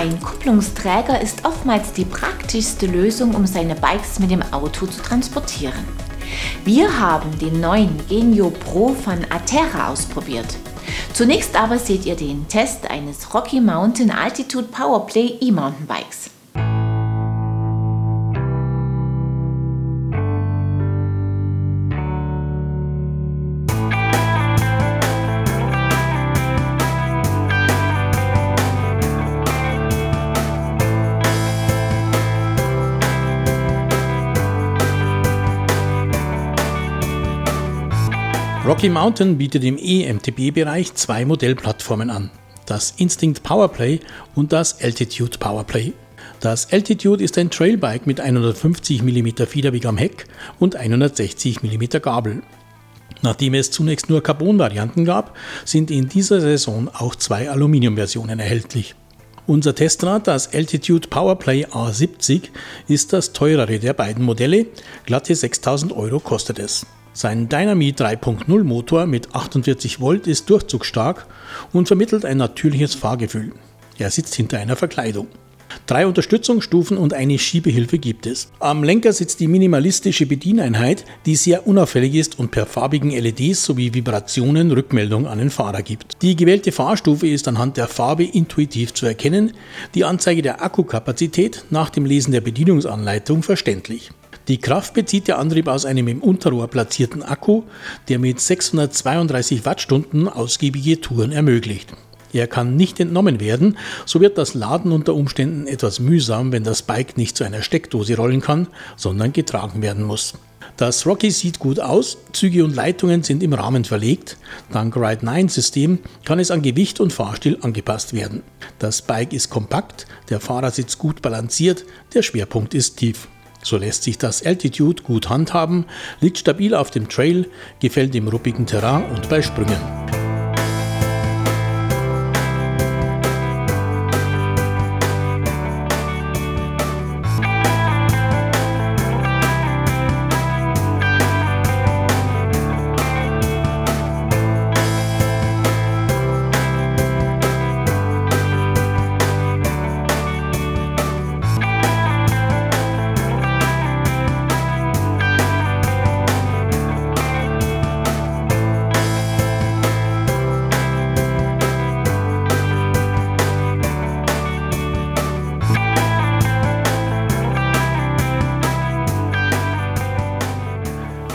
Ein Kupplungsträger ist oftmals die praktischste Lösung, um seine Bikes mit dem Auto zu transportieren. Wir haben den neuen Genio Pro von Aterra ausprobiert. Zunächst aber seht ihr den Test eines Rocky Mountain Altitude Powerplay E-Mountainbikes. Rocky Mountain bietet im EMTB-Bereich zwei Modellplattformen an, das Instinct Powerplay und das Altitude Powerplay. Das Altitude ist ein Trailbike mit 150 mm Federweg am Heck und 160 mm Gabel. Nachdem es zunächst nur Carbon-Varianten gab, sind in dieser Saison auch zwei Aluminium-Versionen erhältlich. Unser Testrad, das Altitude Powerplay A70, ist das teurere der beiden Modelle. Glatte 6000 Euro kostet es. Sein Dynami 3.0 Motor mit 48 Volt ist durchzugsstark und vermittelt ein natürliches Fahrgefühl. Er sitzt hinter einer Verkleidung. Drei Unterstützungsstufen und eine Schiebehilfe gibt es. Am Lenker sitzt die minimalistische Bedieneinheit, die sehr unauffällig ist und per farbigen LEDs sowie Vibrationen Rückmeldung an den Fahrer gibt. Die gewählte Fahrstufe ist anhand der Farbe intuitiv zu erkennen, die Anzeige der Akkukapazität nach dem Lesen der Bedienungsanleitung verständlich. Die Kraft bezieht der Antrieb aus einem im Unterrohr platzierten Akku, der mit 632 Wattstunden ausgiebige Touren ermöglicht. Er kann nicht entnommen werden, so wird das Laden unter Umständen etwas mühsam, wenn das Bike nicht zu einer Steckdose rollen kann, sondern getragen werden muss. Das Rocky sieht gut aus, Züge und Leitungen sind im Rahmen verlegt. Dank Ride 9 System kann es an Gewicht und Fahrstil angepasst werden. Das Bike ist kompakt, der Fahrer sitzt gut balanciert, der Schwerpunkt ist tief. So lässt sich das Altitude gut handhaben, liegt stabil auf dem Trail, gefällt im ruppigen Terrain und bei Sprüngen.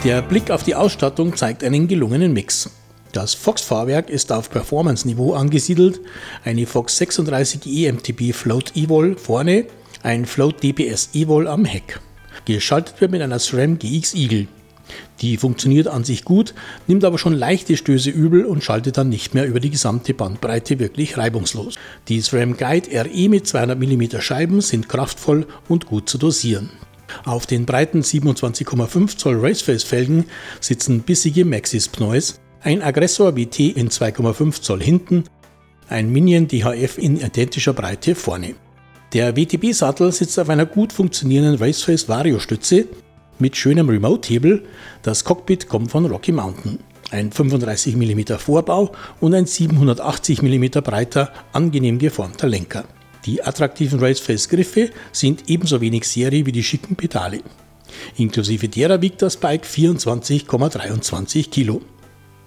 Der Blick auf die Ausstattung zeigt einen gelungenen Mix. Das Fox-Fahrwerk ist auf Performance-Niveau angesiedelt, eine Fox 36 EMTB Float Evol vorne, ein Float DPS Evol am Heck. Geschaltet wird mit einer SRAM GX Eagle. Die funktioniert an sich gut, nimmt aber schon leichte Stöße übel und schaltet dann nicht mehr über die gesamte Bandbreite wirklich reibungslos. Die SRAM Guide RE mit 200 mm Scheiben sind kraftvoll und gut zu dosieren. Auf den breiten 27,5 Zoll Raceface Felgen sitzen bissige Maxis Pneus, ein Aggressor WT in 2,5 Zoll hinten, ein Minion DHF in identischer Breite vorne. Der WTB-Sattel sitzt auf einer gut funktionierenden Raceface Vario-Stütze mit schönem Remote-Hebel. Das Cockpit kommt von Rocky Mountain. Ein 35 mm Vorbau und ein 780 mm breiter, angenehm geformter Lenker. Die attraktiven Raceface-Griffe sind ebenso wenig Serie wie die schicken Pedale. Inklusive derer wiegt das Bike 24,23 Kilo.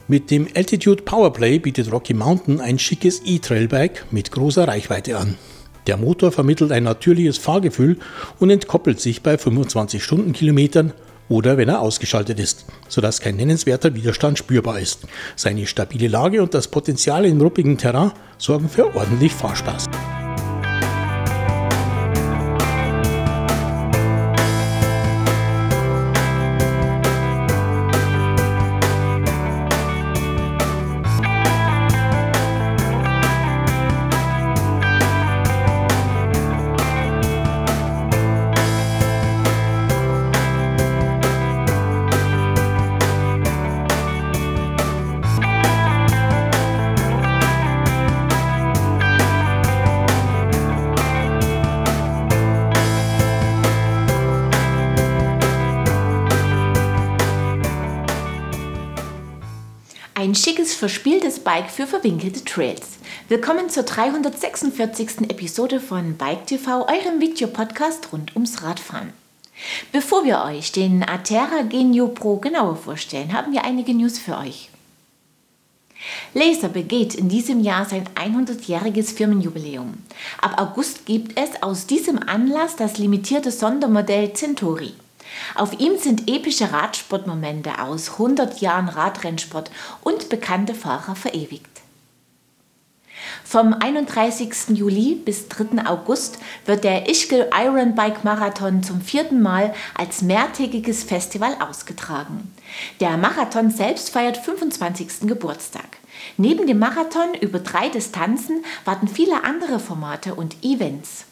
Mit dem Altitude Powerplay bietet Rocky Mountain ein schickes E-Trailbike mit großer Reichweite an. Der Motor vermittelt ein natürliches Fahrgefühl und entkoppelt sich bei 25 Stundenkilometern oder wenn er ausgeschaltet ist, sodass kein nennenswerter Widerstand spürbar ist. Seine stabile Lage und das Potenzial im ruppigen Terrain sorgen für ordentlich Fahrspaß. Ein schickes, verspieltes Bike für verwinkelte Trails. Willkommen zur 346. Episode von Bike TV, eurem Videopodcast rund ums Radfahren. Bevor wir euch den Atera Genio Pro genauer vorstellen, haben wir einige News für euch. Laser begeht in diesem Jahr sein 100-jähriges Firmenjubiläum. Ab August gibt es aus diesem Anlass das limitierte Sondermodell Centauri. Auf ihm sind epische Radsportmomente aus 100 Jahren Radrennsport und bekannte Fahrer verewigt. Vom 31. Juli bis 3. August wird der Ischgl Iron Bike Marathon zum vierten Mal als mehrtägiges Festival ausgetragen. Der Marathon selbst feiert 25. Geburtstag. Neben dem Marathon über drei Distanzen warten viele andere Formate und Events.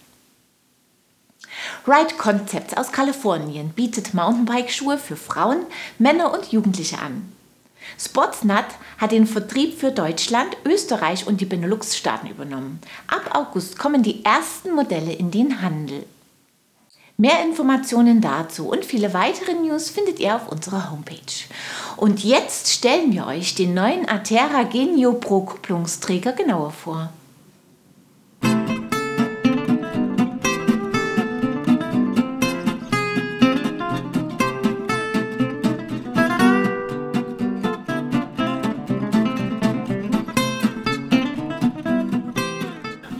Ride Concepts aus Kalifornien bietet Mountainbike-Schuhe für Frauen, Männer und Jugendliche an. Sportsnut hat den Vertrieb für Deutschland, Österreich und die Benelux-Staaten übernommen. Ab August kommen die ersten Modelle in den Handel. Mehr Informationen dazu und viele weitere News findet ihr auf unserer Homepage. Und jetzt stellen wir euch den neuen Atera Genio Pro Kupplungsträger genauer vor.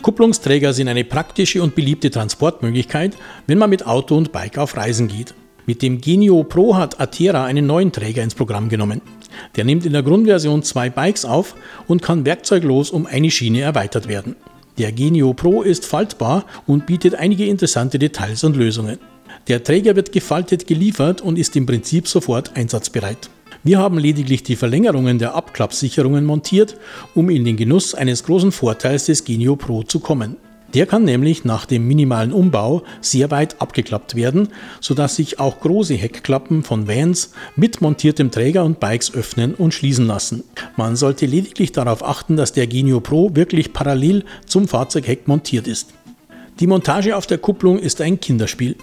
Kupplungsträger sind eine praktische und beliebte Transportmöglichkeit, wenn man mit Auto und Bike auf Reisen geht. Mit dem Genio Pro hat Atera einen neuen Träger ins Programm genommen. Der nimmt in der Grundversion zwei Bikes auf und kann werkzeuglos um eine Schiene erweitert werden. Der Genio Pro ist faltbar und bietet einige interessante Details und Lösungen. Der Träger wird gefaltet geliefert und ist im Prinzip sofort einsatzbereit. Wir haben lediglich die Verlängerungen der Abklappsicherungen montiert, um in den Genuss eines großen Vorteils des Genio Pro zu kommen. Der kann nämlich nach dem minimalen Umbau sehr weit abgeklappt werden, sodass sich auch große Heckklappen von Vans mit montiertem Träger und Bikes öffnen und schließen lassen. Man sollte lediglich darauf achten, dass der Genio Pro wirklich parallel zum Fahrzeugheck montiert ist. Die Montage auf der Kupplung ist ein Kinderspiel.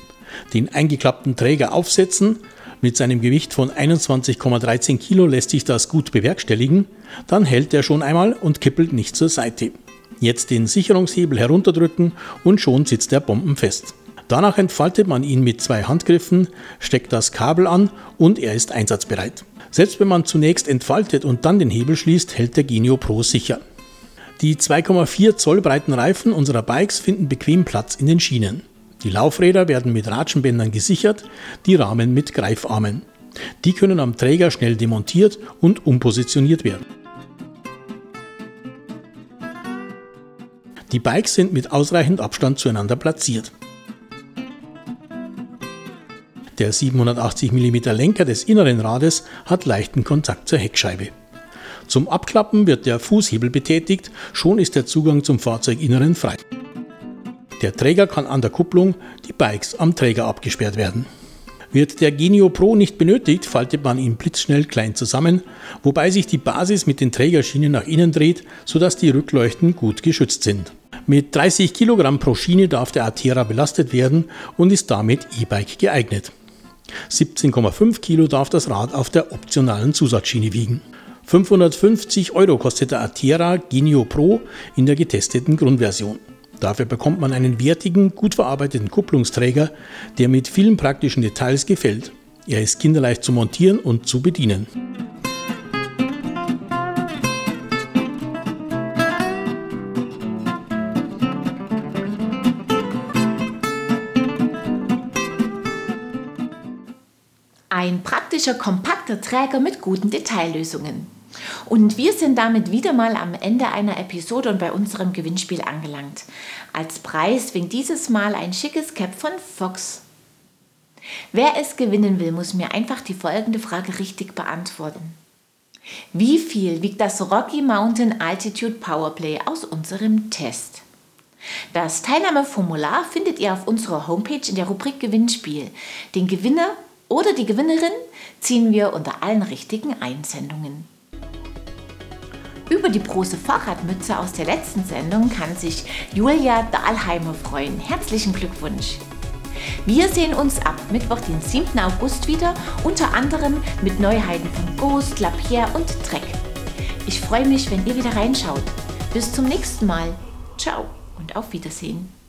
Den eingeklappten Träger aufsetzen, mit seinem Gewicht von 21,13 Kilo lässt sich das gut bewerkstelligen, dann hält er schon einmal und kippelt nicht zur Seite. Jetzt den Sicherungshebel herunterdrücken und schon sitzt er bombenfest. Danach entfaltet man ihn mit zwei Handgriffen, steckt das Kabel an und er ist einsatzbereit. Selbst wenn man zunächst entfaltet und dann den Hebel schließt, hält der Genio Pro sicher. Die 2,4 Zoll breiten Reifen unserer Bikes finden bequem Platz in den Schienen. Die Laufräder werden mit Ratschenbändern gesichert, die Rahmen mit Greifarmen. Die können am Träger schnell demontiert und umpositioniert werden. Die Bikes sind mit ausreichend Abstand zueinander platziert. Der 780 mm Lenker des inneren Rades hat leichten Kontakt zur Heckscheibe. Zum Abklappen wird der Fußhebel betätigt, schon ist der Zugang zum Fahrzeuginneren frei. Der Träger kann an der Kupplung, die Bikes am Träger abgesperrt werden. Wird der Genio Pro nicht benötigt, faltet man ihn blitzschnell klein zusammen, wobei sich die Basis mit den Trägerschienen nach innen dreht, sodass die Rückleuchten gut geschützt sind. Mit 30 Kilogramm pro Schiene darf der Atera belastet werden und ist damit E-Bike geeignet. 17,5 Kilo darf das Rad auf der optionalen Zusatzschiene wiegen. 550 Euro kostet der Atera Genio Pro in der getesteten Grundversion. Dafür bekommt man einen wertigen, gut verarbeiteten Kupplungsträger, der mit vielen praktischen Details gefällt. Er ist kinderleicht zu montieren und zu bedienen. Ein praktischer, kompakter Träger mit guten Detaillösungen. Und wir sind damit wieder mal am Ende einer Episode und bei unserem Gewinnspiel angelangt. Als Preis winkt dieses Mal ein schickes Cap von Fox. Wer es gewinnen will, muss mir einfach die folgende Frage richtig beantworten. Wie viel wiegt das Rocky Mountain Altitude Powerplay aus unserem Test? Das Teilnahmeformular findet ihr auf unserer Homepage in der Rubrik Gewinnspiel. Den Gewinner oder die Gewinnerin ziehen wir unter allen richtigen Einsendungen. Über die große Fahrradmütze aus der letzten Sendung kann sich Julia Dahlheimer freuen. Herzlichen Glückwunsch! Wir sehen uns ab Mittwoch, den 7. August wieder, unter anderem mit Neuheiten von Ghost, Lapierre und Trek. Ich freue mich, wenn ihr wieder reinschaut. Bis zum nächsten Mal. Ciao und auf Wiedersehen.